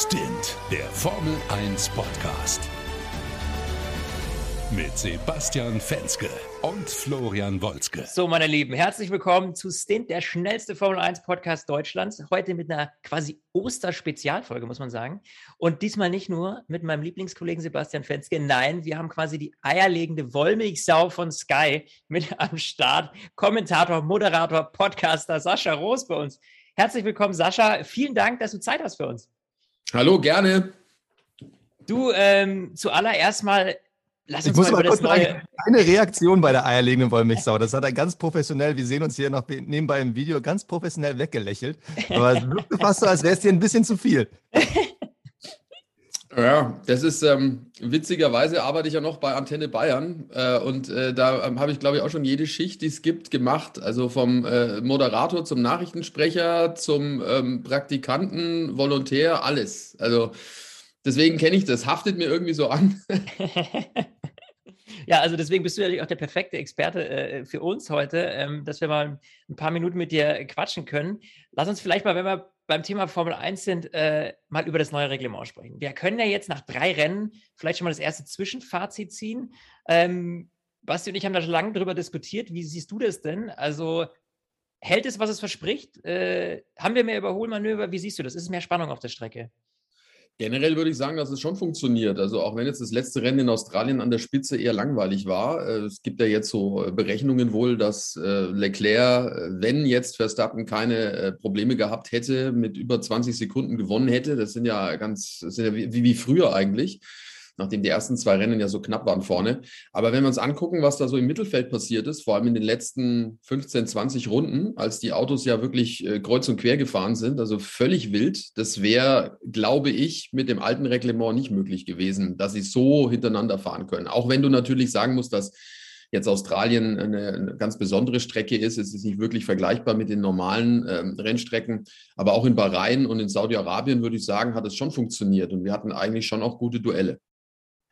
Stint, der Formel 1 Podcast. Mit Sebastian Fenske und Florian Wolzke. So, meine Lieben, herzlich willkommen zu Stint, der schnellste Formel 1 Podcast Deutschlands. Heute mit einer quasi Osterspezialfolge, muss man sagen. Und diesmal nicht nur mit meinem Lieblingskollegen Sebastian Fenske. Nein, wir haben quasi die eierlegende Wollmilchsau von Sky mit am Start. Kommentator, Moderator, Podcaster Sascha Roos bei uns. Herzlich willkommen, Sascha. Vielen Dank, dass du Zeit hast für uns. Hallo, gerne. Du, ähm, zuallererst mal, lass uns ich muss mal, mal kurz neue... Eine Reaktion bei der eierlegenden Wollmilchsau. Das hat er ganz professionell, wir sehen uns hier noch nebenbei im Video, ganz professionell weggelächelt. Aber es wirkte fast so, als wäre es dir ein bisschen zu viel. Ja, das ist ähm, witzigerweise arbeite ich ja noch bei Antenne Bayern äh, und äh, da ähm, habe ich, glaube ich, auch schon jede Schicht, die es gibt, gemacht. Also vom äh, Moderator zum Nachrichtensprecher, zum ähm, Praktikanten, Volontär, alles. Also deswegen kenne ich das, haftet mir irgendwie so an. Ja, also deswegen bist du natürlich auch der perfekte Experte äh, für uns heute, ähm, dass wir mal ein paar Minuten mit dir quatschen können. Lass uns vielleicht mal, wenn wir beim Thema Formel 1 sind, äh, mal über das neue Reglement sprechen. Wir können ja jetzt nach drei Rennen vielleicht schon mal das erste Zwischenfazit ziehen. Ähm, Basti und ich haben da schon lange drüber diskutiert. Wie siehst du das denn? Also hält es, was es verspricht? Äh, haben wir mehr Überholmanöver? Wie siehst du das? Ist es mehr Spannung auf der Strecke? Generell würde ich sagen, dass es schon funktioniert. Also auch wenn jetzt das letzte Rennen in Australien an der Spitze eher langweilig war. Äh, es gibt ja jetzt so äh, Berechnungen wohl, dass äh, Leclerc, wenn jetzt Verstappen keine Probleme gehabt hätte, mit über 20 Sekunden gewonnen hätte. Das sind ja ganz, das sind ja wie, wie früher eigentlich nachdem die ersten zwei Rennen ja so knapp waren vorne. Aber wenn wir uns angucken, was da so im Mittelfeld passiert ist, vor allem in den letzten 15, 20 Runden, als die Autos ja wirklich äh, kreuz und quer gefahren sind, also völlig wild, das wäre, glaube ich, mit dem alten Reglement nicht möglich gewesen, dass sie so hintereinander fahren können. Auch wenn du natürlich sagen musst, dass jetzt Australien eine, ganz besondere Strecke ist. Es ist nicht wirklich vergleichbar mit den normalen ähm, Rennstrecken. Aber auch in Bahrain und in Saudi-Arabien würde ich sagen, hat es schon funktioniert. Und wir hatten eigentlich schon auch gute Duelle.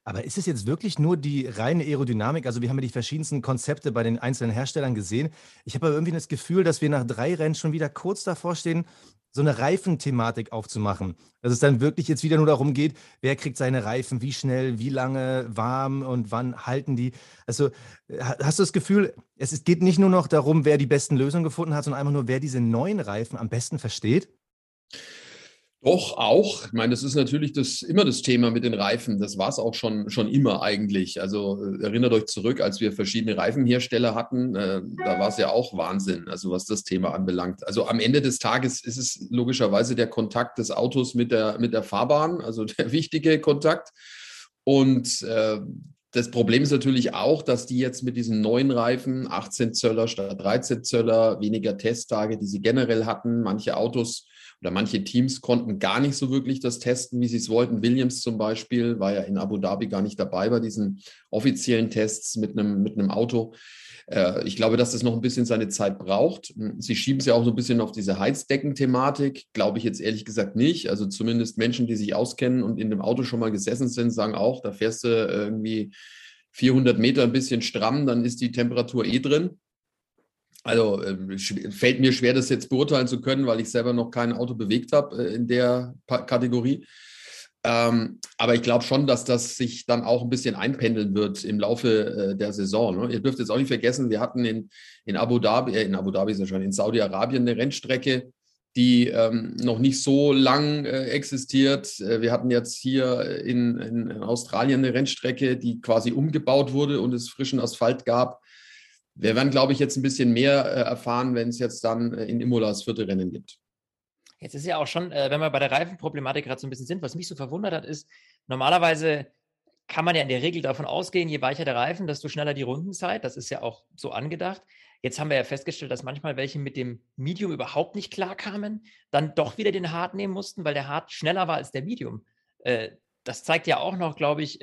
Aber ist es jetzt wirklich nur die reine Aerodynamik? Also wir haben ja die verschiedensten Konzepte bei den einzelnen Herstellern gesehen. Ich habe aber irgendwie das Gefühl, dass wir nach drei Rennen schon wieder kurz davor stehen, so eine Reifenthematik aufzumachen. Dass es dann wirklich jetzt wieder nur darum geht, wer kriegt seine Reifen, wie schnell, wie lange, warm und wann halten die. Also hast du das Gefühl, es geht nicht nur noch darum, wer die besten Lösungen gefunden hat, sondern einfach nur, wer diese neuen Reifen am besten versteht? Doch, auch. Ich meine, das ist natürlich das, immer das Thema mit den Reifen. Das war es auch schon, schon immer eigentlich. Also äh, erinnert euch zurück, als wir verschiedene Reifenhersteller hatten, äh, da war es ja auch Wahnsinn, also was das Thema anbelangt. Also am Ende des Tages ist es logischerweise der Kontakt des Autos mit der, mit der Fahrbahn, also der wichtige Kontakt. Und äh, das Problem ist natürlich auch, dass die jetzt mit diesen neuen Reifen, 18 Zöller statt 13 Zöller, weniger Testtage, die sie generell hatten, manche Autos oder manche Teams konnten gar nicht so wirklich das testen, wie sie es wollten. Williams zum Beispiel war ja in Abu Dhabi gar nicht dabei bei diesen offiziellen Tests mit einem, mit einem Auto. Äh, ich glaube, dass das noch ein bisschen seine Zeit braucht. Sie schieben es ja auch so ein bisschen auf diese Heizdecken-Thematik. Glaube ich jetzt ehrlich gesagt nicht. Also zumindest Menschen, die sich auskennen und in dem Auto schon mal gesessen sind, sagen auch, da fährst du irgendwie 400 Meter ein bisschen stramm, dann ist die Temperatur eh drin. Also äh, fällt mir schwer, das jetzt beurteilen zu können, weil ich selber noch kein Auto bewegt habe äh, in der Kategorie. Ähm, aber ich glaube schon, dass das sich dann auch ein bisschen einpendeln wird im Laufe äh, der Saison. Ne? Ihr dürft jetzt auch nicht vergessen, wir hatten in, in Abu Dhabi, äh, in Abu Dhabi ist ja schon, in Saudi-Arabien eine Rennstrecke, die ähm, noch nicht so lang äh, existiert. Äh, wir hatten jetzt hier in, in, Australien eine Rennstrecke, die quasi umgebaut wurde und es frischen Asphalt gab. Wir werden, glaube ich, jetzt ein bisschen mehr äh, erfahren, wenn es jetzt dann äh, in Imola das vierte Rennen gibt. Jetzt ist ja auch schon, äh, wenn wir bei der Reifenproblematik gerade so ein bisschen sind, was mich so verwundert hat, ist, normalerweise kann man ja in der Regel davon ausgehen, je weicher der Reifen, desto schneller die Rundenzeit. Das ist ja auch so angedacht. Jetzt haben wir ja festgestellt, dass manchmal welche mit dem Medium überhaupt nicht klarkamen, dann doch wieder den Hard nehmen mussten, weil der Hard schneller war als der Medium. das zeigt ja auch noch, glaube ich,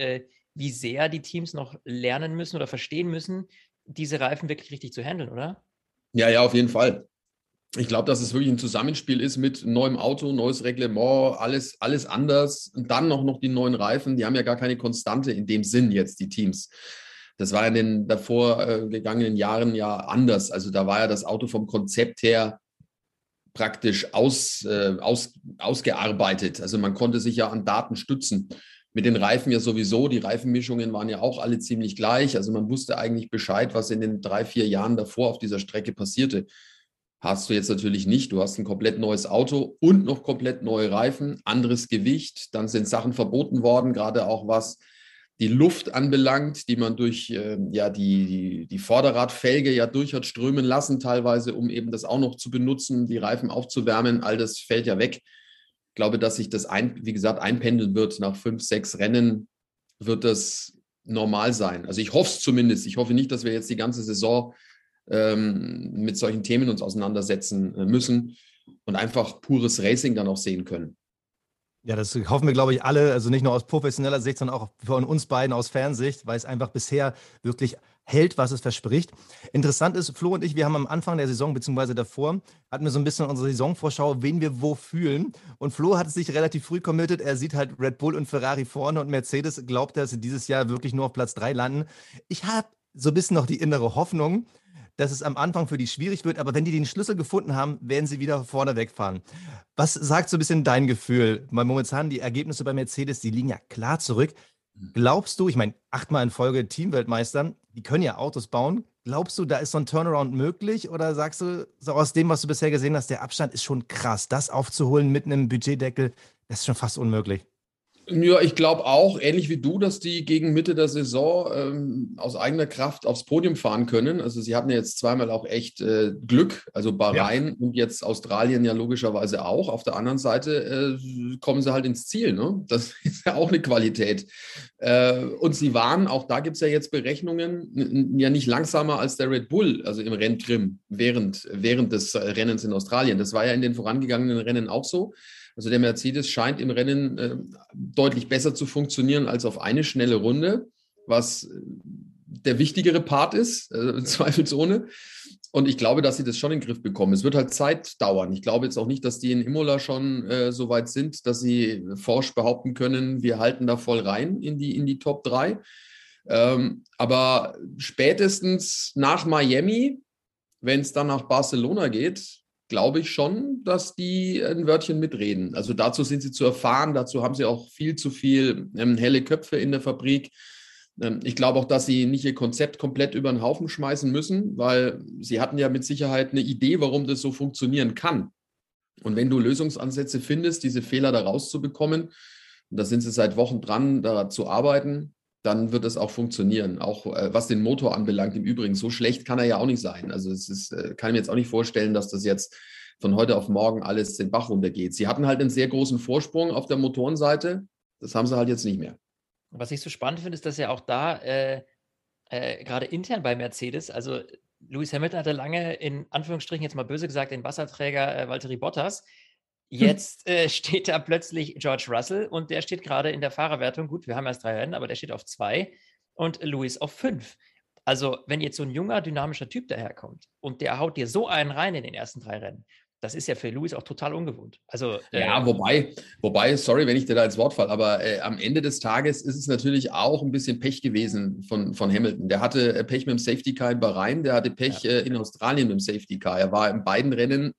wie sehr die Teams noch lernen müssen oder verstehen müssen, diese Reifen wirklich richtig zu handeln, oder? Ja, ja, auf jeden Fall. Ich glaube, dass es wirklich ein Zusammenspiel ist mit neuem Auto, neues Reglement, alles, alles anders. Und dann noch, noch die neuen Reifen, die haben ja gar keine Konstante in dem Sinn jetzt, die Teams. Das war in den davor äh, gegangenen Jahren ja anders. Also da war ja das Auto vom Konzept her praktisch aus, äh, aus, ausgearbeitet. Also man konnte sich ja an Daten stützen. Mit den Reifen ja sowieso. Die Reifenmischungen waren ja auch alle ziemlich gleich. Also man wusste eigentlich Bescheid, was in den drei, vier Jahren davor auf dieser Strecke passierte. Hast du jetzt natürlich nicht. Du hast ein komplett neues Auto und noch komplett neue Reifen, anderes Gewicht. Dann sind Sachen verboten worden, gerade auch was die Luft anbelangt, die man durch äh, ja, die, die, die Vorderradfelge ja durch hat strömen lassen, teilweise, um eben das auch noch zu benutzen, die Reifen aufzuwärmen. All das fällt ja weg. Glaube, dass sich das, ein, wie gesagt, einpendeln wird. Nach fünf, sechs Rennen wird das normal sein. Also ich hoffe es zumindest. Ich hoffe nicht, dass wir jetzt die ganze Saison ähm, mit solchen Themen uns auseinandersetzen äh, müssen und einfach pures Racing dann auch sehen können. Ja, das hoffen wir, glaube ich, alle, also nicht nur aus professioneller Sicht, sondern auch von uns beiden aus Fernsicht, weil es einfach bisher wirklich hält, was es verspricht. Interessant ist, Flo und ich, wir haben am Anfang der Saison, beziehungsweise davor, hatten wir so ein bisschen unsere Saisonvorschau, wen wir wo fühlen. Und Flo hat sich relativ früh committed. Er sieht halt Red Bull und Ferrari vorne und Mercedes glaubt, dass sie dieses Jahr wirklich nur auf Platz 3 landen. Ich habe so ein bisschen noch die innere Hoffnung, dass es am Anfang für die schwierig wird, aber wenn die den Schlüssel gefunden haben, werden sie wieder vorne wegfahren. Was sagt so ein bisschen dein Gefühl? Weil momentan die Ergebnisse bei Mercedes, die liegen ja klar zurück. Mhm. Glaubst du, ich meine, achtmal in Folge Teamweltmeistern, die können ja Autos bauen. Glaubst du, da ist so ein Turnaround möglich? Oder sagst du, so aus dem, was du bisher gesehen hast, der Abstand ist schon krass. Das aufzuholen mit einem Budgetdeckel, das ist schon fast unmöglich. Ja, ich glaube auch, ähnlich wie du, dass die gegen Mitte der Saison ähm, aus eigener Kraft aufs Podium fahren können. Also sie hatten ja jetzt zweimal auch echt äh, Glück, also Bahrain ja. und jetzt Australien ja logischerweise auch. Auf der anderen Seite äh, kommen sie halt ins Ziel. Ne? Das ist ja auch eine Qualität. Äh, und sie waren, auch da gibt es ja jetzt Berechnungen, ja nicht langsamer als der Red Bull, also im Renntrim während, während des Rennens in Australien. Das war ja in den vorangegangenen Rennen auch so. Also der Mercedes scheint im Rennen äh, deutlich besser zu funktionieren als auf eine schnelle Runde, was äh, der wichtigere Part ist, äh, zweifelsohne. Und ich glaube, dass sie das schon in den Griff bekommen. Es wird halt Zeit dauern. Ich glaube jetzt auch nicht, dass die in Imola schon äh, so weit sind, dass sie forsch behaupten können, wir halten da voll rein in die, in die Top 3. Ähm, aber spätestens nach Miami, wenn es dann nach Barcelona geht, glaube ich schon, dass die ein Wörtchen mitreden. Also dazu sind sie zu erfahren, dazu haben sie auch viel zu viel ähm, helle Köpfe in der Fabrik. Ähm, ich glaube auch, dass sie nicht ihr Konzept komplett über den Haufen schmeißen müssen, weil sie hatten ja mit Sicherheit eine Idee, warum das so funktionieren kann. Und wenn du Lösungsansätze findest, diese Fehler da rauszubekommen, da sind sie seit Wochen dran, da zu arbeiten, dann wird es auch funktionieren. Auch äh, was den Motor anbelangt, im Übrigen, so schlecht kann er ja auch nicht sein. Also es ist, äh, kann ich mir jetzt auch nicht vorstellen, dass das jetzt von heute auf morgen alles den Bach runtergeht. Sie hatten halt einen sehr großen Vorsprung auf der Motorenseite. Das haben sie halt jetzt nicht mehr. Was ich so spannend finde, ist, dass ja auch da äh, äh, gerade intern bei Mercedes, also Lewis Hamilton hatte lange in Anführungsstrichen jetzt mal böse gesagt den Wasserträger äh, Valtteri Bottas. Jetzt äh, steht da plötzlich George Russell und der steht gerade in der Fahrerwertung. Gut, wir haben erst drei Rennen, aber der steht auf zwei und Lewis auf fünf. Also, wenn jetzt so ein junger, dynamischer Typ daherkommt und der haut dir so einen rein in den ersten drei Rennen, das ist ja für Lewis auch total ungewohnt. Also, äh, ja, wobei, wobei, sorry, wenn ich dir da ins Wort falle, aber äh, am Ende des Tages ist es natürlich auch ein bisschen Pech gewesen von, von Hamilton. Der hatte äh, Pech mit dem Safety Car in Bahrain, der hatte Pech ja. äh, in Australien mit dem Safety Car. Er war in beiden Rennen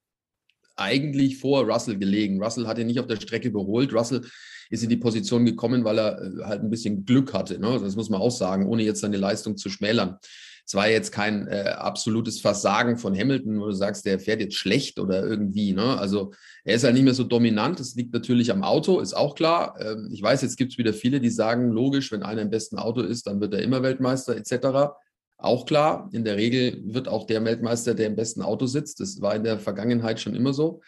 eigentlich vor Russell gelegen. Russell hat ihn nicht auf der Strecke überholt. Russell ist in die Position gekommen, weil er äh, halt ein bisschen Glück hatte. Ne? Das muss man auch sagen, ohne jetzt seine Leistung zu schmälern. Es war jetzt kein äh, absolutes Versagen von Hamilton, wo du sagst, der fährt jetzt schlecht oder irgendwie. Ne? Also er ist halt nicht mehr so dominant. Das liegt natürlich am Auto, ist auch klar. Ähm, ich weiß, jetzt gibt es wieder viele, die sagen, logisch, wenn einer im besten Auto ist, dann wird er immer Weltmeister etc. Auch klar, in der Regel wird auch der Weltmeister, der im besten Auto sitzt. Das war in der Vergangenheit schon immer so.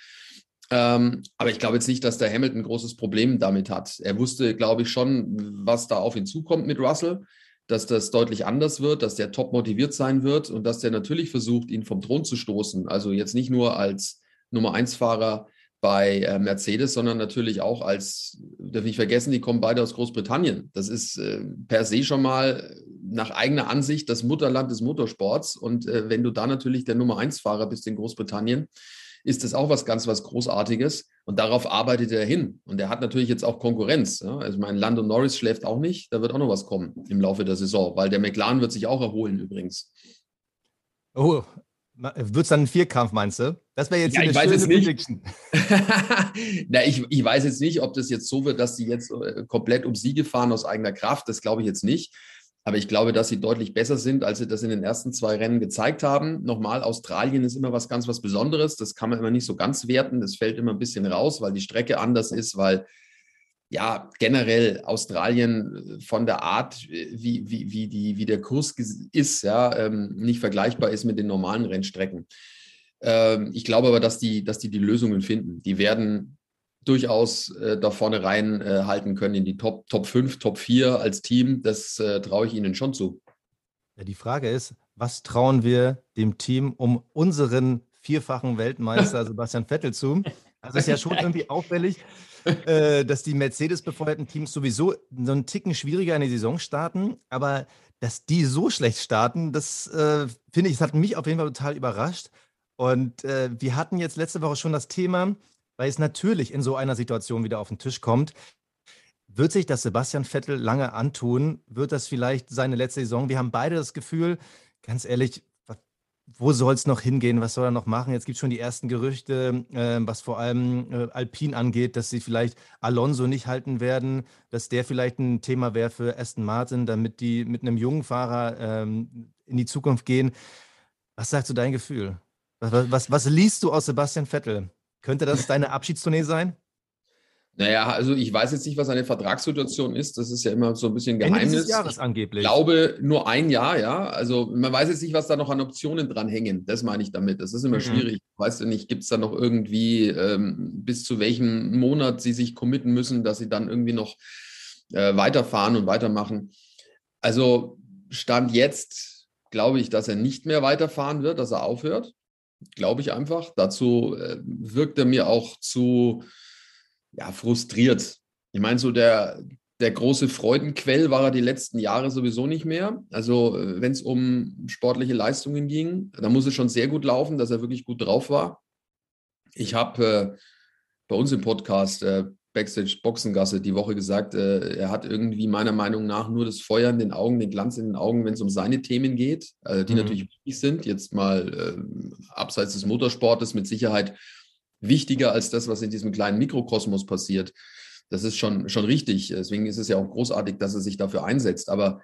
Ähm, aber ich glaube jetzt nicht, dass der Hamilton ein großes Problem damit hat. Er wusste, glaube ich, schon, was da auf ihn zukommt mit Russell, dass das deutlich anders wird, dass der top motiviert sein wird und dass der natürlich versucht, ihn vom Thron zu stoßen. Also jetzt nicht nur als Nummer 1 Fahrer bei äh, Mercedes, sondern natürlich auch als, darf ich nicht vergessen, die kommen beide aus Großbritannien. Das ist äh, per se schon mal nach eigener Ansicht das Mutterland des Motorsports. Und äh, wenn du da natürlich der Nummer 1 Fahrer bist in Großbritannien, ist das auch was ganz was Großartiges. Und darauf arbeitet er hin. Und er hat natürlich jetzt auch Konkurrenz. Ja? Also mein Lando Norris schläft auch nicht. Da wird auch noch was kommen im Laufe der Saison, weil der McLaren wird sich auch erholen übrigens. Oh, Wird es dann ein Vierkampf, meinst du? Das wäre jetzt ja, eine ich weiß jetzt nicht. Na, ich, ich weiß jetzt nicht, ob das jetzt so wird, dass sie jetzt äh, komplett um Siege fahren aus eigener Kraft. Das glaube ich jetzt nicht. Aber ich glaube, dass sie deutlich besser sind, als sie das in den ersten zwei Rennen gezeigt haben. Nochmal, Australien ist immer was ganz was Besonderes. Das kann man immer nicht so ganz werten. Das fällt immer ein bisschen raus, weil die Strecke anders ist, weil ja, generell Australien äh, von der Art, äh, wie, wie, wie, die, wie der Kurs ist, ja, ähm, nicht vergleichbar ist mit den normalen Rennstrecken. Ähm, ich glaube aber, dass die, dass die die Lösungen finden. Die werden durchaus äh, da vorne reinhalten äh, können in die Top, Top 5, Top 4 als Team. Das äh, traue ich ihnen schon zu. Ja, die Frage ist, was trauen wir dem Team um unseren vierfachen Weltmeister Sebastian Vettel zu? Also ist ja schon irgendwie auffällig, äh, dass die Mercedes-befeuerten Teams sowieso so einen Ticken schwieriger in die Saison starten, aber dass die so schlecht starten, das äh, finde ich, das hat mich auf jeden Fall total überrascht. Und äh, wir hatten jetzt letzte Woche schon das Thema, weil es natürlich in so einer Situation wieder auf den Tisch kommt. Wird sich das Sebastian Vettel lange antun? Wird das vielleicht seine letzte Saison? Wir haben beide das Gefühl, ganz ehrlich, wo soll es noch hingehen? Was soll er noch machen? Jetzt gibt es schon die ersten Gerüchte, äh, was vor allem äh, Alpin angeht, dass sie vielleicht Alonso nicht halten werden, dass der vielleicht ein Thema wäre für Aston Martin, damit die mit einem jungen Fahrer ähm, in die Zukunft gehen. Was sagst du dein Gefühl? Was, was, was liest du aus Sebastian Vettel? Könnte das deine Abschiedstournee sein? Naja, also ich weiß jetzt nicht, was eine Vertragssituation ist. Das ist ja immer so ein bisschen Geheimnis. Ende des Jahres angeblich. Ich glaube nur ein Jahr, ja. Also man weiß jetzt nicht, was da noch an Optionen dran hängen. Das meine ich damit. Das ist immer mhm. schwierig. Weißt du nicht, gibt es da noch irgendwie, ähm, bis zu welchem Monat sie sich committen müssen, dass sie dann irgendwie noch äh, weiterfahren und weitermachen. Also Stand jetzt glaube ich, dass er nicht mehr weiterfahren wird, dass er aufhört. Glaube ich einfach. Dazu äh, wirkt er mir auch zu ja, frustriert. Ich meine, so der, der große Freudenquell war er die letzten Jahre sowieso nicht mehr. Also, äh, wenn es um sportliche Leistungen ging, da muss es schon sehr gut laufen, dass er wirklich gut drauf war. Ich habe äh, bei uns im Podcast äh, Backstage Boxengasse die Woche gesagt, äh, er hat irgendwie meiner Meinung nach nur das Feuer in den Augen, den Glanz in den Augen, wenn es um seine Themen geht, äh, die mhm. natürlich wichtig sind. Jetzt mal äh, abseits des Motorsportes mit Sicherheit wichtiger als das, was in diesem kleinen Mikrokosmos passiert. Das ist schon, schon richtig. Deswegen ist es ja auch großartig, dass er sich dafür einsetzt. Aber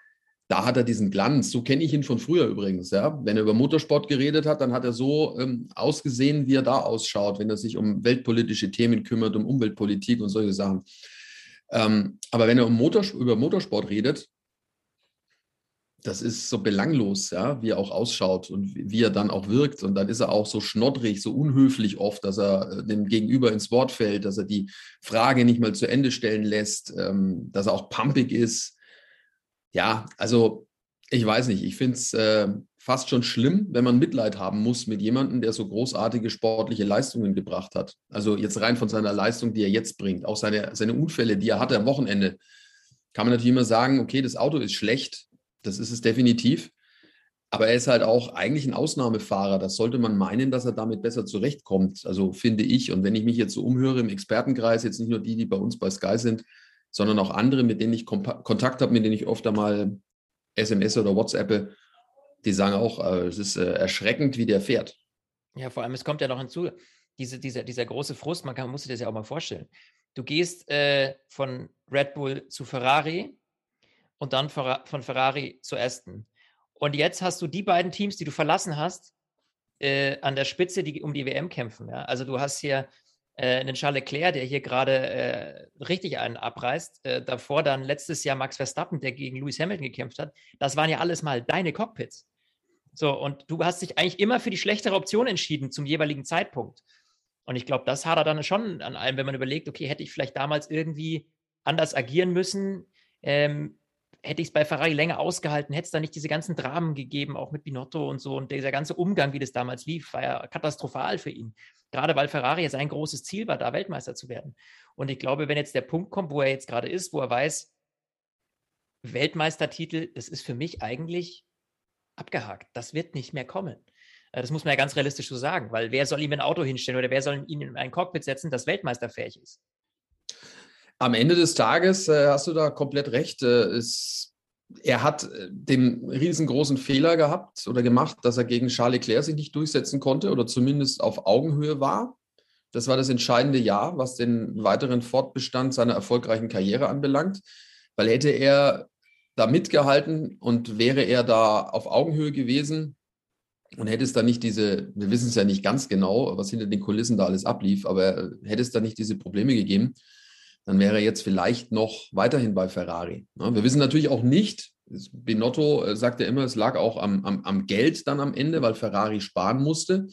da hat er diesen Glanz. So kenne ich ihn von früher übrigens. Ja? Wenn er über Motorsport geredet hat, dann hat er so ähm, ausgesehen, wie er da ausschaut, wenn er sich um weltpolitische Themen kümmert, um Umweltpolitik und solche Sachen. Ähm, aber wenn er um Motorsport, über Motorsport redet, das ist so belanglos, ja, wie er auch ausschaut und wie er dann auch wirkt. Und dann ist er auch so schnoddrig, so unhöflich oft, dass er äh, dem Gegenüber ins Wort fällt, dass er die Frage nicht mal zu Ende stellen lässt, ähm, dass er auch pumpig ist. Ja, also ich weiß nicht, ich finde es äh, fast schon schlimm, wenn man Mitleid haben muss mit jemandem, der so großartige sportliche Leistungen gebracht hat. Also jetzt rein von seiner Leistung, die er jetzt bringt, auch seine, seine Unfälle, die er hatte am Wochenende, kann man natürlich immer sagen, okay, das Auto ist schlecht, das ist es definitiv. Aber er ist halt auch eigentlich ein Ausnahmefahrer. Das sollte man meinen, dass er damit besser zurechtkommt. Also finde ich. Und wenn ich mich jetzt so umhöre im Expertenkreis, jetzt nicht nur die, die bei uns bei Sky sind, sondern auch andere, mit denen ich Kontakt habe, mit denen ich oft einmal SMS oder WhatsApp, die sagen auch, äh, es ist äh, erschreckend, wie der fährt. Ja, vor allem, es kommt ja noch hinzu, diese, dieser, dieser große Frust, man kann, muss sich das ja auch mal vorstellen. Du gehst äh, von Red Bull zu Ferrari, und dann von Ferrari zu Aston. Und jetzt hast du die beiden Teams, die du verlassen hast, äh, an der Spitze, die um die WM kämpfen. Ja? Also du hast hier äh, einen Charles Leclerc, der hier gerade äh, richtig einen abreißt. Äh, davor dann letztes Jahr Max Verstappen, der gegen Lewis Hamilton gekämpft hat. Das waren ja alles mal deine Cockpits. So, und du hast dich eigentlich immer für die schlechtere Option entschieden zum jeweiligen Zeitpunkt. Und ich glaube, das hat er dann schon an allem, wenn man überlegt, okay, hätte ich vielleicht damals irgendwie anders agieren müssen. Ähm, hätte ich es bei Ferrari länger ausgehalten, hätte es da nicht diese ganzen Dramen gegeben, auch mit Binotto und so. Und dieser ganze Umgang, wie das damals lief, war ja katastrophal für ihn. Gerade weil Ferrari jetzt ein großes Ziel war, da Weltmeister zu werden. Und ich glaube, wenn jetzt der Punkt kommt, wo er jetzt gerade ist, wo er weiß, Weltmeistertitel, das ist für mich eigentlich abgehakt. Das wird nicht mehr kommen. Äh, das muss man ja ganz realistisch so sagen, weil wer soll ihm ein Auto hinstellen oder wer soll ihn in ein Cockpit setzen, das weltmeisterfähig ist? Am Ende des Tages äh, hast du da komplett recht. Äh, es er hat äh, den riesengroßen Fehler gehabt oder gemacht, dass er gegen Charles Leclerc sich nicht durchsetzen konnte oder zumindest auf Augenhöhe war. Das war das entscheidende Jahr, was den weiteren Fortbestand seiner erfolgreichen Karriere anbelangt, weil hätte er da mitgehalten und wäre er da auf Augenhöhe gewesen und hätte es da nicht diese, wir wissen es ja nicht ganz genau, was hinter den Kulissen da alles ablief, aber hätte es da nicht diese Probleme gegeben, dann wäre er jetzt vielleicht noch weiterhin bei Ferrari. Wir wissen natürlich auch nicht, Binotto äh, sagt ja immer, es lag auch am, am, am Geld dann am Ende, weil Ferrari sparen musste,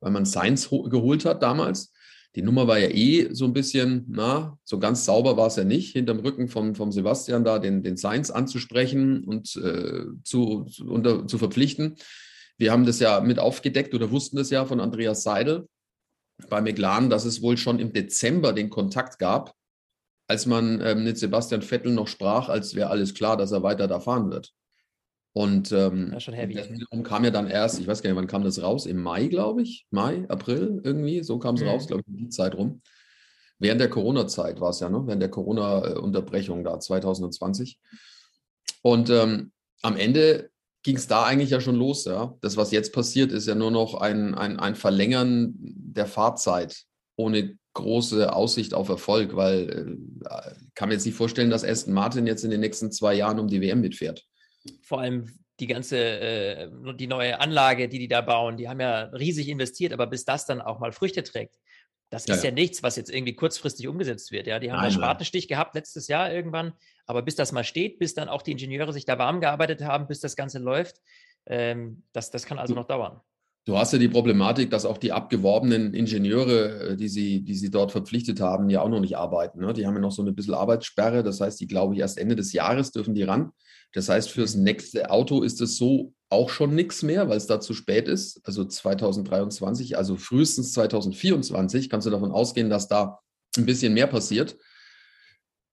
weil man Sainz geholt hat damals. Die Nummer war ja eh so ein bisschen, na, so ganz sauber war es ja nicht, hinterm Rücken vom, vom Sebastian da den, den Sainz anzusprechen und äh, zu, unter, zu verpflichten. Wir haben das ja mit aufgedeckt oder wussten das ja von Andreas Seidel, bei McLaren, dass es wohl schon im Dezember den Kontakt gab, als man ähm, mit Sebastian Vettel noch sprach, als wäre alles klar, dass er weiter da fahren wird. Und ähm, das kam ja dann erst, ich weiß gar nicht, wann kam das raus? Im Mai, glaube ich. Mai, April irgendwie, so kam es mhm. raus, glaube ich, in die Zeit rum. Während der Corona-Zeit war es ja, ne? während der Corona-Unterbrechung da 2020. Und ähm, am Ende ging es da eigentlich ja schon los. Ja? Das, was jetzt passiert, ist ja nur noch ein, ein, ein Verlängern der Fahrzeit ohne große Aussicht auf Erfolg, weil äh, kann mir jetzt nicht vorstellen, dass Aston Martin jetzt in den nächsten zwei Jahren um die WM mitfährt. Vor allem die ganze, äh, die neue Anlage, die die da bauen, die haben ja riesig investiert, aber bis das dann auch mal Früchte trägt, das ja, ist ja, ja, nichts, was jetzt irgendwie kurzfristig umgesetzt wird. Ja, die haben einen Spatenstich gehabt letztes Jahr irgendwann, aber bis das mal steht, bis dann auch die Ingenieure sich da warm gearbeitet haben, bis das Ganze läuft, ähm, das, das kann also noch dauern. Du hast ja die Problematik, dass auch die abgeworbenen Ingenieure, äh, die sie, die sie dort verpflichtet haben, ja auch noch nicht arbeiten. Ne? Die haben ja noch so eine bisschen Arbeitssperre. Das heißt, die glaube ich erst Ende des Jahres dürfen die ran. Das heißt, fürs nächste Auto ist es so auch schon nichts mehr, weil es da zu spät ist. Also 2023, also frühestens 2024 kannst du davon ausgehen, dass da ein bisschen mehr passiert.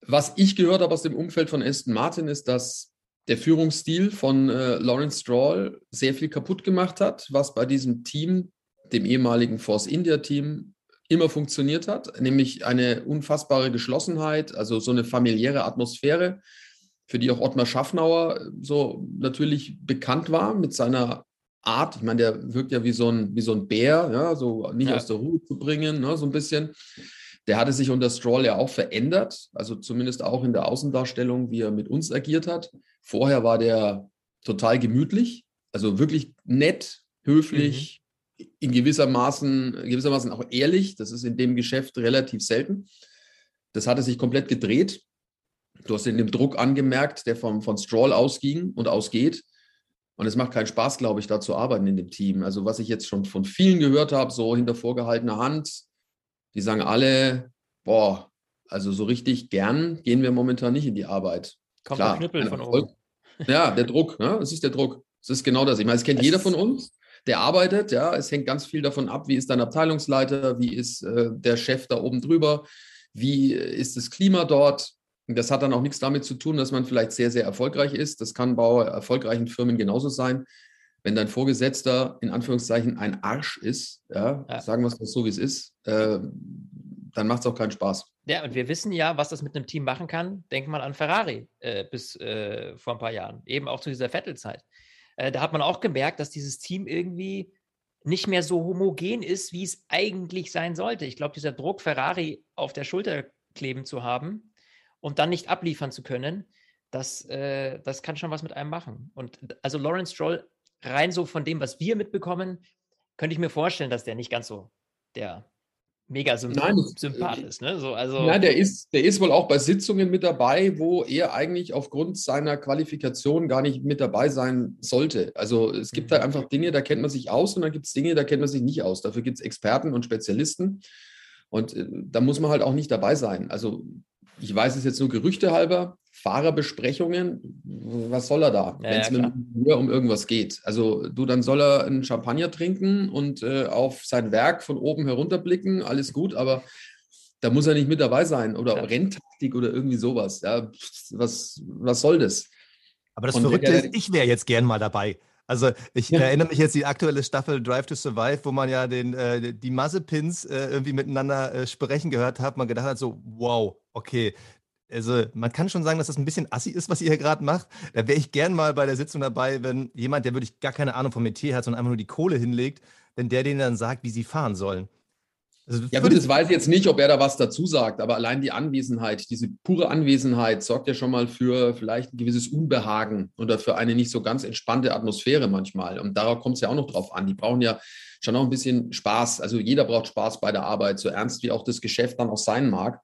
Was ich gehört habe aus dem Umfeld von Aston Martin ist, dass der Führungsstil von äh, Lawrence Stroll sehr viel kaputt gemacht hat, was bei diesem Team, dem ehemaligen Force India Team, immer funktioniert hat, nämlich eine unfassbare Geschlossenheit, also so eine familiäre Atmosphäre für die auch Ottmar Schaffnauer so natürlich bekannt war mit seiner Art. Ich meine, der wirkt ja wie so ein, wie so ein Bär, ja, so nicht ja. aus der Ruhe zu bringen, ne, so ein bisschen. Der hatte sich unter Stroll ja auch verändert, also zumindest auch in der Außendarstellung, wie er mit uns agiert hat. Vorher war der total gemütlich, also wirklich nett, höflich, mhm. in gewissermaßen, gewissermaßen auch ehrlich. Das ist in dem Geschäft relativ selten. Das hatte sich komplett gedreht. Du hast in dem Druck angemerkt, der vom, von Stroll ausging und ausgeht. Und es macht keinen Spaß, glaube ich, da zu arbeiten in dem Team. Also was ich jetzt schon von vielen gehört habe, so hinter vorgehaltener Hand, die sagen alle, boah, also so richtig gern gehen wir momentan nicht in die Arbeit. Kommt Klar, der Knüppel von oben. Ja, der Druck, ne? es ist der Druck. Es ist genau das. Ich meine, es kennt das jeder von uns, der arbeitet, ja. Es hängt ganz viel davon ab, wie ist dein Abteilungsleiter, wie ist äh, der Chef da oben drüber, wie ist das Klima dort. Das hat dann auch nichts damit zu tun, dass man vielleicht sehr, sehr erfolgreich ist. Das kann bei erfolgreichen Firmen genauso sein. Wenn dein Vorgesetzter in Anführungszeichen ein Arsch ist, ja, ja. sagen wir es mal so, wie es ist, äh, dann macht es auch keinen Spaß. Ja, und wir wissen ja, was das mit einem Team machen kann. Denk mal an Ferrari äh, bis äh, vor ein paar Jahren, eben auch zu dieser Vettel-Zeit. Äh, da hat man auch gemerkt, dass dieses Team irgendwie nicht mehr so homogen ist, wie es eigentlich sein sollte. Ich glaube, dieser Druck, Ferrari auf der Schulter kleben zu haben, und dann nicht abliefern zu können, das, äh, das kann schon was mit einem machen. Und also Lawrence Stroll, rein so von dem, was wir mitbekommen, könnte ich mir vorstellen, dass der nicht ganz so der mega Sympath ist. Ne? So, also, Nein, der ist, der ist wohl auch bei Sitzungen mit dabei, wo er eigentlich aufgrund seiner Qualifikation gar nicht mit dabei sein sollte. Also es gibt mhm. da einfach Dinge, da kennt man sich aus und dann gibt es Dinge, da kennt man sich nicht aus. Dafür gibt es Experten und Spezialisten. Und äh, da muss man halt auch nicht dabei sein. Also ich weiß es jetzt nur Gerüchte halber, Fahrerbesprechungen, was soll er da, ja, wenn es ja, nur um irgendwas geht? Also du, dann soll er einen Champagner trinken und äh, auf sein Werk von oben herunterblicken, alles gut, aber da muss er nicht mit dabei sein oder ja. Renntaktik oder irgendwie sowas. Ja, was, was soll das? Aber das und Verrückte der, ist, ich wäre jetzt gern mal dabei. Also ich ja. erinnere mich jetzt die aktuelle Staffel Drive to Survive, wo man ja den, äh, die Massepins äh, irgendwie miteinander äh, sprechen gehört hat. Man gedacht hat so, wow, okay, also man kann schon sagen, dass das ein bisschen assi ist, was ihr hier gerade macht. Da wäre ich gern mal bei der Sitzung dabei, wenn jemand, der wirklich gar keine Ahnung vom Metier hat, sondern einfach nur die Kohle hinlegt, wenn der denen dann sagt, wie sie fahren sollen. Also ja gut, das weiß ich jetzt nicht, ob er da was dazu sagt, aber allein die Anwesenheit, diese pure Anwesenheit sorgt ja schon mal für vielleicht ein gewisses Unbehagen oder für eine nicht so ganz entspannte Atmosphäre manchmal. Und darauf kommt es ja auch noch drauf an. Die brauchen ja schon auch ein bisschen Spaß. Also jeder braucht Spaß bei der Arbeit, so ernst wie auch das Geschäft dann auch sein mag.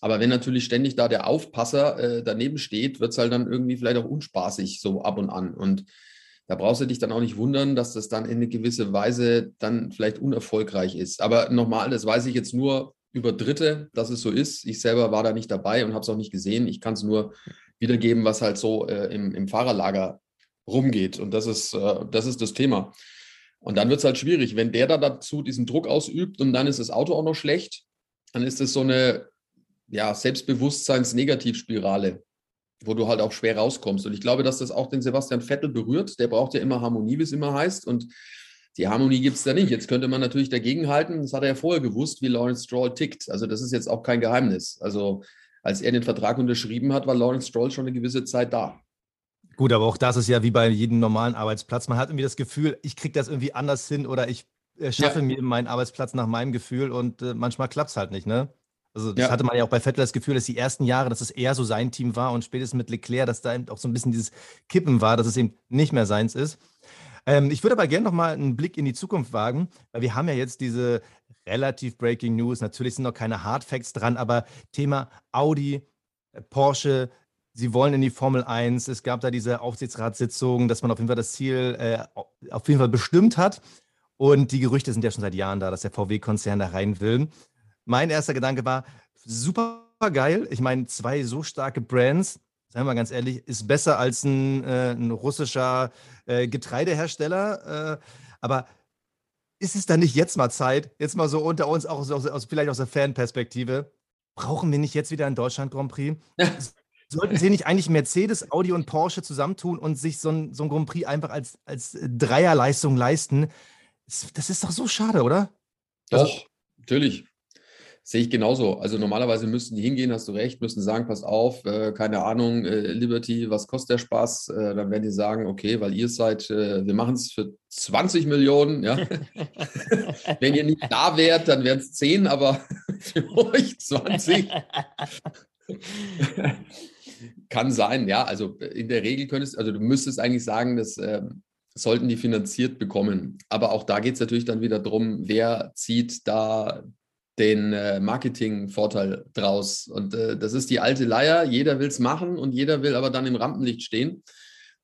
Aber wenn natürlich ständig da der Aufpasser äh, daneben steht, wird es halt dann irgendwie vielleicht auch unspaßig so ab und an. Und da brauchst du dich dann auch nicht wundern, dass das dann in eine gewisse Weise dann vielleicht unerfolgreich ist. Aber nochmal, das weiß ich jetzt nur über Dritte, dass es so ist. Ich selber war da nicht dabei und habe es auch nicht gesehen. Ich kann es nur wiedergeben, was halt so äh, im, im, Fahrerlager rumgeht. Und das ist, äh, das ist das Thema. Und dann wird es halt schwierig, wenn der da dazu diesen Druck ausübt und dann ist das Auto auch noch schlecht, dann ist es so eine ja, Selbstbewusstseins-Negativspirale wo du halt auch schwer rauskommst. Und ich glaube, dass das auch den Sebastian Vettel berührt. Der braucht ja immer Harmonie, wie es immer heißt. Und die Harmonie gibt es da nicht. Jetzt könnte man natürlich dagegenhalten. Das hat er ja vorher gewusst, wie Lawrence Stroll tickt. Also das ist jetzt auch kein Geheimnis. Also als er den Vertrag unterschrieben hat, war Lawrence Stroll schon eine gewisse Zeit da. Gut, aber auch das ist ja wie bei jedem normalen Arbeitsplatz. Man hat irgendwie das Gefühl, ich kriege das irgendwie anders hin oder ich äh, schaffe ja. mir meinen Arbeitsplatz nach meinem Gefühl und äh, manchmal klappt es halt nicht, ne? Also das ja. hatte man ja auch bei Vettel das Gefühl, dass die ersten Jahre, dass es eher so sein Team war und spätestens mit Leclerc, dass da eben auch so ein bisschen dieses Kippen war, dass es eben nicht mehr seins ist. Ähm, ich würde aber gerne nochmal einen Blick in die Zukunft wagen, weil wir haben ja jetzt diese relativ Breaking News. Natürlich sind noch keine Hard Facts dran, aber Thema Audi, äh, Porsche, sie wollen in die Formel 1. Es gab da diese Aufsichtsratssitzung, dass man auf jeden Fall das Ziel äh, auf jeden Fall bestimmt hat. Und die Gerüchte sind ja schon seit Jahren da, dass der VW-Konzern da rein will mein erster Gedanke war, super geil. Ich meine, zwei so starke Brands, sagen wir mal ganz ehrlich, ist besser als ein, äh, ein russischer äh, Getreidehersteller. Äh, aber ist es dann nicht jetzt mal Zeit, jetzt mal so unter uns, auch so aus, aus, vielleicht aus der Fanperspektive, brauchen wir nicht jetzt wieder einen Deutschland Grand Prix? Sollten sie nicht eigentlich Mercedes, Audi und Porsche zusammentun und sich so ein, so ein Grand Prix einfach als, als Dreierleistung leisten? Das ist doch so schade, oder? Doch, also, natürlich. Sehe ich genauso. Also normalerweise müssten die hingehen, hast du recht, müssen sagen, pass auf, äh, keine Ahnung, äh, Liberty, was kostet der Spaß? Äh, dann werden die sagen, okay, weil ihr seid, äh, wir machen es für 20 Millionen, ja. Wenn ihr nicht da wärt, dann wären es 10, aber für euch 20. Kann sein, ja. Also in der Regel könntest, also du müsstest eigentlich sagen, dass ähm, sollten die finanziert bekommen. Aber auch da geht es natürlich dann wieder darum, wer zieht da den äh, Marketingvorteil draus. Und äh, das ist die alte Leier. Jeder will es machen und jeder will aber dann im Rampenlicht stehen.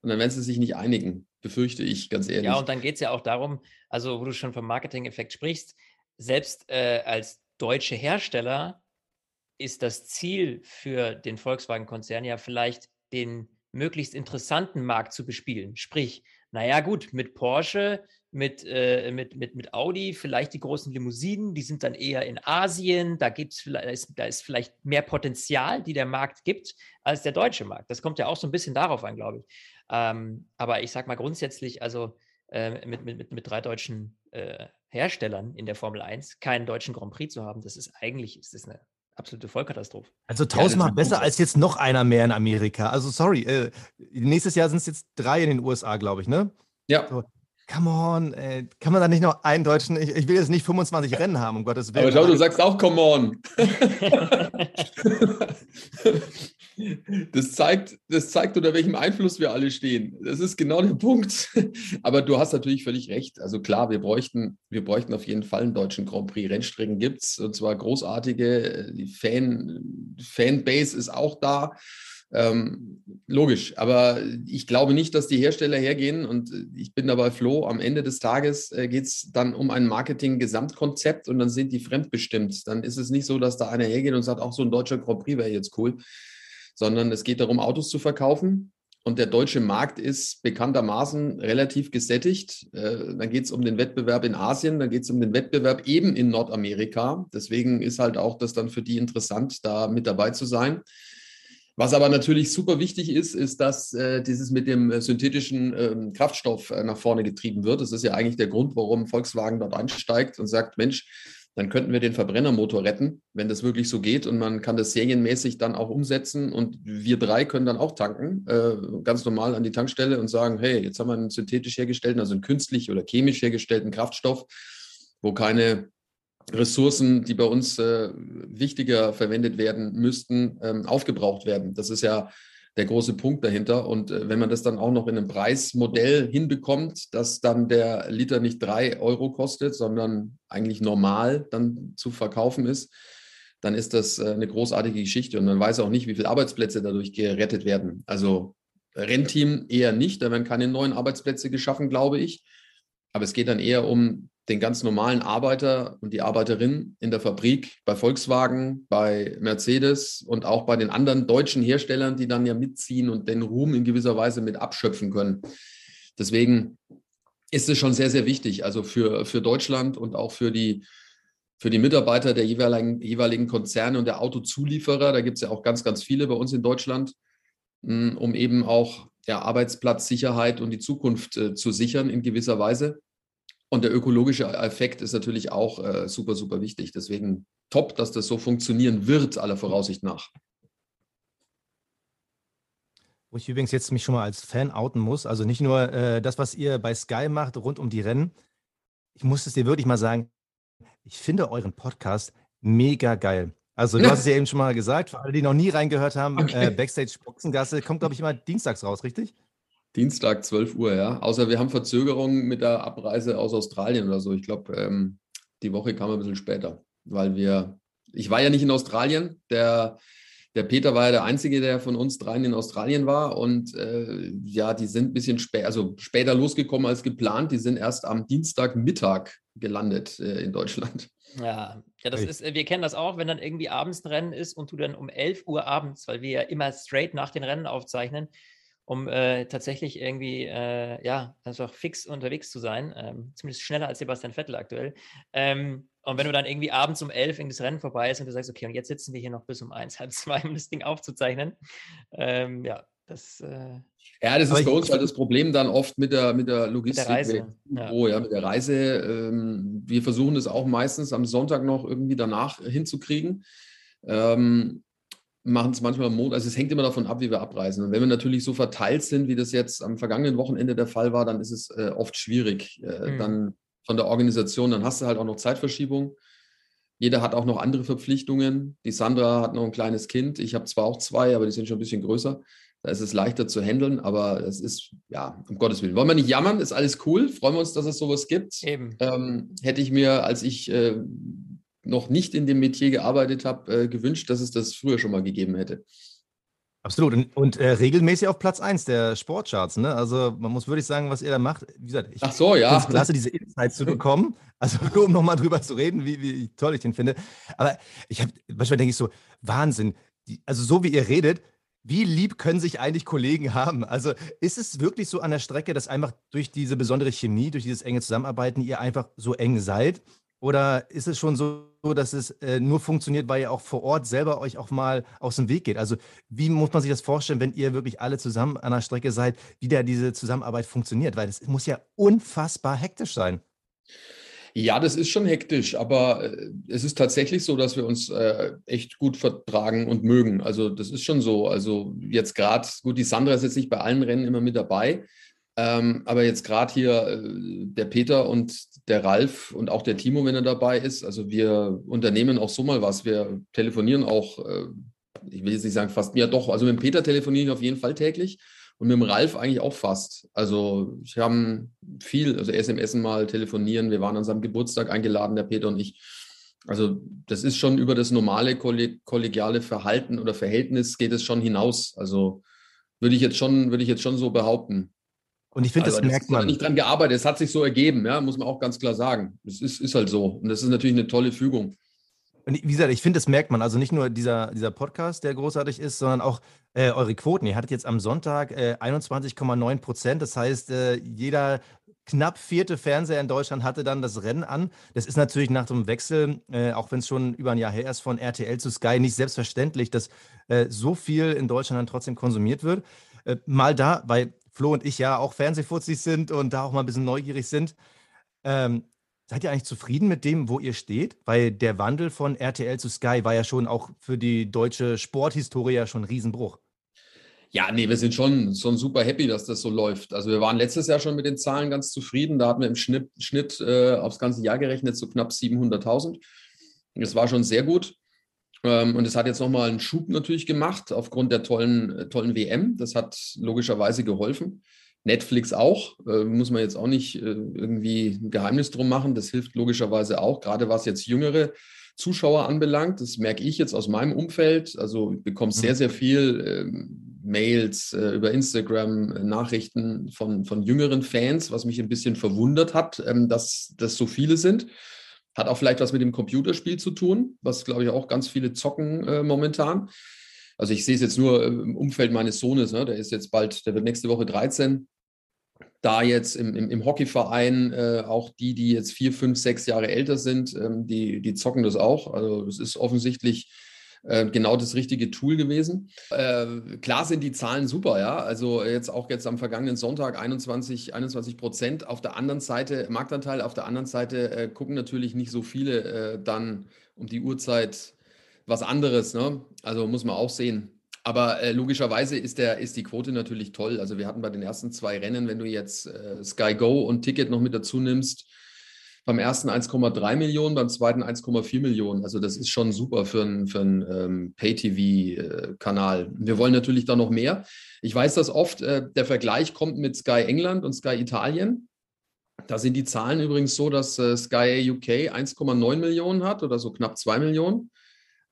Und dann werden sie sich nicht einigen, befürchte ich, ganz ehrlich. Ja, und dann geht es ja auch darum, also wo du schon vom Marketing-Effekt sprichst, selbst äh, als deutsche Hersteller ist das Ziel für den Volkswagen-Konzern ja vielleicht den möglichst interessanten Markt zu bespielen. Sprich, naja gut, mit Porsche mit, äh, mit, mit, mit Audi, vielleicht die großen Limousinen, die sind dann eher in Asien, da, gibt's vielleicht, da, ist, da ist vielleicht mehr Potenzial, die der Markt gibt, als der deutsche Markt. Das kommt ja auch so ein bisschen darauf an, glaube ich. Ähm, aber ich sage mal grundsätzlich, also äh, mit, mit, mit, mit drei deutschen äh, Herstellern in der Formel 1 keinen deutschen Grand Prix zu haben, das ist eigentlich ist das eine absolute Vollkatastrophe. Also tausendmal ja, besser als jetzt noch einer mehr in Amerika. Also sorry, äh, nächstes Jahr sind es jetzt drei in den USA, glaube ich, ne? Ja. So, Come on, ey. kann man da nicht noch einen deutschen, ich, ich will jetzt nicht 25 Rennen haben, um Gottes Willen. Aber ich glaube, du sagst auch come on. das, zeigt, das zeigt, unter welchem Einfluss wir alle stehen. Das ist genau der Punkt. Aber du hast natürlich völlig recht. Also klar, wir bräuchten, wir bräuchten auf jeden Fall einen deutschen Grand Prix. Rennstrecken gibt es, und zwar großartige. Die Fan, Fanbase ist auch da. Ähm, logisch, aber ich glaube nicht, dass die Hersteller hergehen und ich bin dabei Flo, am Ende des Tages äh, geht es dann um ein Marketing-Gesamtkonzept und dann sind die fremdbestimmt. Dann ist es nicht so, dass da einer hergeht und sagt, auch so ein deutscher Grand Prix wäre jetzt cool, sondern es geht darum, Autos zu verkaufen. Und der deutsche Markt ist bekanntermaßen relativ gesättigt. Äh, dann geht es um den Wettbewerb in Asien, dann geht es um den Wettbewerb eben in Nordamerika. Deswegen ist halt auch das dann für die interessant, da mit dabei zu sein. Was aber natürlich super wichtig ist, ist, dass äh, dieses mit dem äh, synthetischen ähm, Kraftstoff äh, nach vorne getrieben wird. Das ist ja eigentlich der Grund, warum Volkswagen dort einsteigt und sagt, Mensch, dann könnten wir den Verbrennermotor retten, wenn das wirklich so geht und man kann das serienmäßig dann auch umsetzen und wir drei können dann auch tanken, äh, ganz normal an die Tankstelle und sagen, hey, jetzt haben wir einen synthetisch hergestellten, also einen künstlich oder chemisch hergestellten Kraftstoff, wo keine Ressourcen, die bei uns äh, wichtiger verwendet werden müssten, ähm, aufgebraucht werden. Das ist ja der große Punkt dahinter. Und äh, wenn man das dann auch noch in einem Preismodell hinbekommt, dass dann der Liter nicht drei Euro kostet, sondern eigentlich normal dann zu verkaufen ist, dann ist das äh, eine großartige Geschichte. Und man weiß auch nicht, wie viele Arbeitsplätze dadurch gerettet werden. Also Rennteam eher nicht, da werden keine neuen Arbeitsplätze geschaffen, glaube ich. Aber es geht dann eher um den ganz normalen Arbeiter und die Arbeiterin in der Fabrik, bei Volkswagen, bei Mercedes und auch bei den anderen deutschen Herstellern, die dann ja mitziehen und den Ruhm in gewisser Weise mit abschöpfen können. Deswegen ist es schon sehr, sehr wichtig, also für, für Deutschland und auch für die, für die Mitarbeiter der jeweiligen, jeweiligen Konzerne und der Autozulieferer, da gibt es ja auch ganz, ganz viele bei uns in Deutschland, hm, um eben auch ja, Arbeitsplatzsicherheit und die Zukunft äh, zu sichern in gewisser Weise. Und der ökologische Effekt ist natürlich auch äh, super, super wichtig. Deswegen top, dass das so funktionieren wird, aller Voraussicht nach. Wo ich übrigens jetzt mich schon mal als Fan outen muss, also nicht nur äh, das, was ihr bei Sky macht rund um die Rennen. Ich muss es dir wirklich mal sagen, ich finde euren Podcast mega geil. Also du hast es ja eben schon mal gesagt, für alle, die noch nie reingehört haben, okay. äh, Backstage Boxengasse kommt, glaube ich, immer dienstags raus, richtig? Dienstag, 12 Uhr, ja. Außer wir haben Verzögerungen mit der Abreise aus Australien oder so. Ich glaube, ähm, die Woche kam ein bisschen später, weil wir, ich war ja nicht in Australien, der, der Peter war ja der Einzige, der von uns dreien in Australien war und äh, ja, die sind ein bisschen später, also später losgekommen als geplant. Die sind erst am Dienstagmittag gelandet äh, in Deutschland. Ja, ja, das ist, wir kennen das auch, wenn dann irgendwie abends ein Rennen ist und du dann um 11 Uhr abends, weil wir ja immer straight nach den Rennen aufzeichnen, um äh, tatsächlich irgendwie, äh, ja, einfach fix unterwegs zu sein. Ähm, zumindest schneller als Sebastian Vettel aktuell. Ähm, und wenn du dann irgendwie abends um elf in das Rennen vorbei ist und du sagst, okay, und jetzt sitzen wir hier noch bis um eins, halb zwei, um das Ding aufzuzeichnen. Ähm, ja, das. Äh, ja, das ist bei uns halt das Problem dann oft mit der, mit der Logistik. Mit der Reise. Ja. Oh, ja, mit der Reise. Ähm, wir versuchen das auch meistens am Sonntag noch irgendwie danach hinzukriegen. Ähm, machen es manchmal am Montag. Also es hängt immer davon ab, wie wir abreisen. Und wenn wir natürlich so verteilt sind, wie das jetzt am vergangenen Wochenende der Fall war, dann ist es äh, oft schwierig. Äh, mhm. Dann von der Organisation, dann hast du halt auch noch Zeitverschiebung. Jeder hat auch noch andere Verpflichtungen. Die Sandra hat noch ein kleines Kind. Ich habe zwar auch zwei, aber die sind schon ein bisschen größer. Da ist es leichter zu handeln, aber es ist, ja, um Gottes Willen. Wollen wir nicht jammern? Ist alles cool. Freuen wir uns, dass es sowas gibt. Eben. Ähm, hätte ich mir, als ich äh, noch nicht in dem Metier gearbeitet habe, äh, gewünscht, dass es das früher schon mal gegeben hätte. Absolut. Und, und äh, regelmäßig auf Platz 1 der Sportcharts. Ne? Also man muss wirklich sagen, was ihr da macht. Wie gesagt, ich Ach so, ja. es klasse, diese Insights zu bekommen. Also nur um nochmal drüber zu reden, wie, wie toll ich den finde. Aber ich habe, manchmal denke ich so, Wahnsinn. Die, also so wie ihr redet, wie lieb können sich eigentlich Kollegen haben? Also ist es wirklich so an der Strecke, dass einfach durch diese besondere Chemie, durch dieses enge Zusammenarbeiten ihr einfach so eng seid? Oder ist es schon so, dass es äh, nur funktioniert, weil ihr auch vor Ort selber euch auch mal aus dem Weg geht? Also wie muss man sich das vorstellen, wenn ihr wirklich alle zusammen an der Strecke seid, wie da diese Zusammenarbeit funktioniert? Weil es muss ja unfassbar hektisch sein. Ja, das ist schon hektisch, aber äh, es ist tatsächlich so, dass wir uns äh, echt gut vertragen und mögen. Also das ist schon so. Also jetzt gerade, gut, die Sandra ist jetzt nicht bei allen Rennen immer mit dabei, ähm, aber jetzt gerade hier äh, der Peter und der Ralf und auch der Timo, wenn er dabei ist, also wir unternehmen auch so mal was. Wir telefonieren auch, äh, ich will jetzt nicht sagen fast, ja doch, also mit dem Peter telefoniere ich auf jeden Fall täglich und mit dem Ralf eigentlich auch fast. Also ich habe viel, also SMS mal telefonieren, wir waren an seinem Geburtstag eingeladen, der Peter und ich. Also das ist schon über das normale kollegiale Verhalten oder Verhältnis geht es schon hinaus. Also würde ich jetzt schon, würde ich jetzt schon so behaupten. Und ich finde, also, das merkt man. nicht dran gearbeitet, es hat sich so ergeben, ja, muss man auch ganz klar sagen. Es ist, ist halt so. Und das ist natürlich eine tolle Fügung. Und wie gesagt, ich finde, das merkt man. Also nicht nur dieser, dieser Podcast, der großartig ist, sondern auch äh, eure Quoten. Ihr hattet jetzt am Sonntag äh, 21,9 Prozent. Das heißt, äh, jeder knapp vierte Fernseher in Deutschland hatte dann das Rennen an. Das ist natürlich nach dem Wechsel, äh, auch wenn es schon über ein Jahr her ist, von RTL zu Sky, nicht selbstverständlich, dass äh, so viel in Deutschland dann trotzdem konsumiert wird. Äh, mal da, weil Flo und ich ja auch Fernsehfuzis sind und da auch mal ein bisschen neugierig sind. Ähm, Seid ihr eigentlich zufrieden mit dem, wo ihr steht? Weil der Wandel von RTL zu Sky war ja schon auch für die deutsche Sporthistorie ja schon ein Riesenbruch. Ja, nee, wir sind schon, schon super happy, dass das so läuft. Also wir waren letztes Jahr schon mit den Zahlen ganz zufrieden. Da hatten wir im Schnitt, Schnitt äh, aufs ganze Jahr gerechnet so knapp 700.000. Das war schon sehr gut. Ähm, und es hat jetzt nochmal einen Schub natürlich gemacht aufgrund der tollen, äh, tollen WM. Das hat logischerweise geholfen. Netflix auch, äh, muss man jetzt auch nicht äh, irgendwie ein Geheimnis drum machen. Das hilft logischerweise auch, gerade was jetzt jüngere Zuschauer anbelangt. Das merke ich jetzt aus meinem Umfeld. Also ich bekomme sehr, mhm. sehr viel ähm, Mails über Instagram, Nachrichten von, von jüngeren Fans, was mich ein bisschen verwundert hat, ähm, dass das so viele sind. Hat auch vielleicht was mit dem Computerspiel zu tun, was glaube ich auch ganz viele zocken äh, momentan. Also ich sehe es jetzt nur im Umfeld meines Sohnes, ne? der ist jetzt bald, der wird nächste Woche 13 da jetzt im, im, im Hockeyverein äh, auch die, die jetzt vier, fünf, sechs Jahre älter sind, ähm, die, die zocken das auch. Also es ist offensichtlich äh, genau das richtige Tool gewesen. Äh, klar sind die Zahlen super, ja. Also jetzt auch jetzt am vergangenen Sonntag 21, 21 Prozent. Auf der anderen Seite, Marktanteil, auf der anderen Seite äh, gucken natürlich nicht so viele äh, dann um die Uhrzeit was anderes. Ne? Also muss man auch sehen. Aber äh, logischerweise ist, der, ist die Quote natürlich toll. Also wir hatten bei den ersten zwei Rennen, wenn du jetzt äh, Sky Go und Ticket noch mit dazu nimmst, beim ersten 1,3 Millionen, beim zweiten 1,4 Millionen. Also das ist schon super für einen für ähm, Pay-TV-Kanal. Wir wollen natürlich da noch mehr. Ich weiß, dass oft äh, der Vergleich kommt mit Sky England und Sky Italien. Da sind die Zahlen übrigens so, dass äh, Sky UK 1,9 Millionen hat oder so knapp 2 Millionen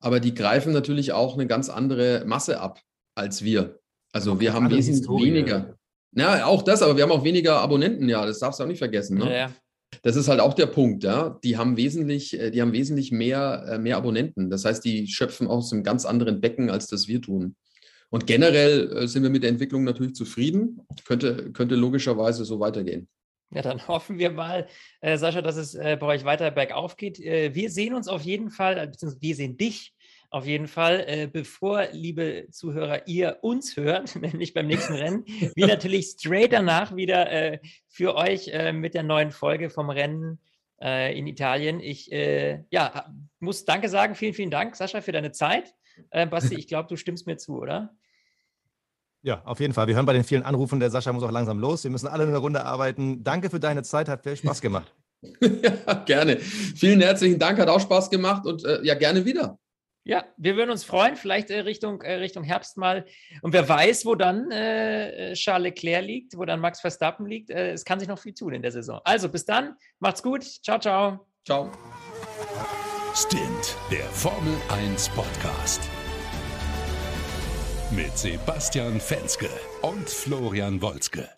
aber die greifen natürlich auch eine ganz andere Masse ab als wir. Also wir haben wesentlich weniger. Ja, auch das, aber wir haben auch weniger Abonnenten, ja, das darfst du auch nicht vergessen. Ne? Ja, ja. Das ist halt auch der Punkt, ja. Die haben wesentlich, äh, die haben wesentlich mehr, äh, mehr Abonnenten. Das heißt, die schöpfen aus einem ganz anderen Becken, als das wir tun. Und generell äh, sind wir mit der Entwicklung natürlich zufrieden. Könnte, könnte logischerweise so weitergehen. Ja, dann hoffen wir mal, äh, Sascha, dass es äh, bei euch weiter bergauf geht. Äh, wir sehen uns auf jeden Fall, beziehungsweise wir sehen dich auf jeden Fall, äh, bevor, liebe Zuhörer, ihr uns hört, nämlich beim nächsten Rennen, wir natürlich straight danach wieder äh, für euch äh, mit der neuen Folge vom Rennen äh, in Italien. Ich äh, ja, muss Danke sagen, vielen, vielen Dank, Sascha, für deine Zeit. Äh, Basti, ich glaube, du stimmst mir zu, oder? Ja, auf jeden Fall. Wir hören bei den vielen Anrufen, der Sascha muss auch langsam los. Wir müssen alle in der Runde arbeiten. Danke für deine Zeit, hat viel Spaß gemacht. ja, gerne. Vielen herzlichen Dank, hat auch Spaß gemacht und ja, gerne wieder. Ja, wir würden uns freuen, vielleicht äh, Richtung, äh, Richtung Herbst mal. Und wer weiß, wo dann äh, äh Charles Leclerc liegt, wo dann Max Verstappen liegt. Äh, es kann sich noch viel tun in der Saison. Also bis dann, macht's gut. Ciao, ciao. Ciao. Stint, der Formel 1 Podcast. Mit Sebastian Fenske und Florian Wolzke.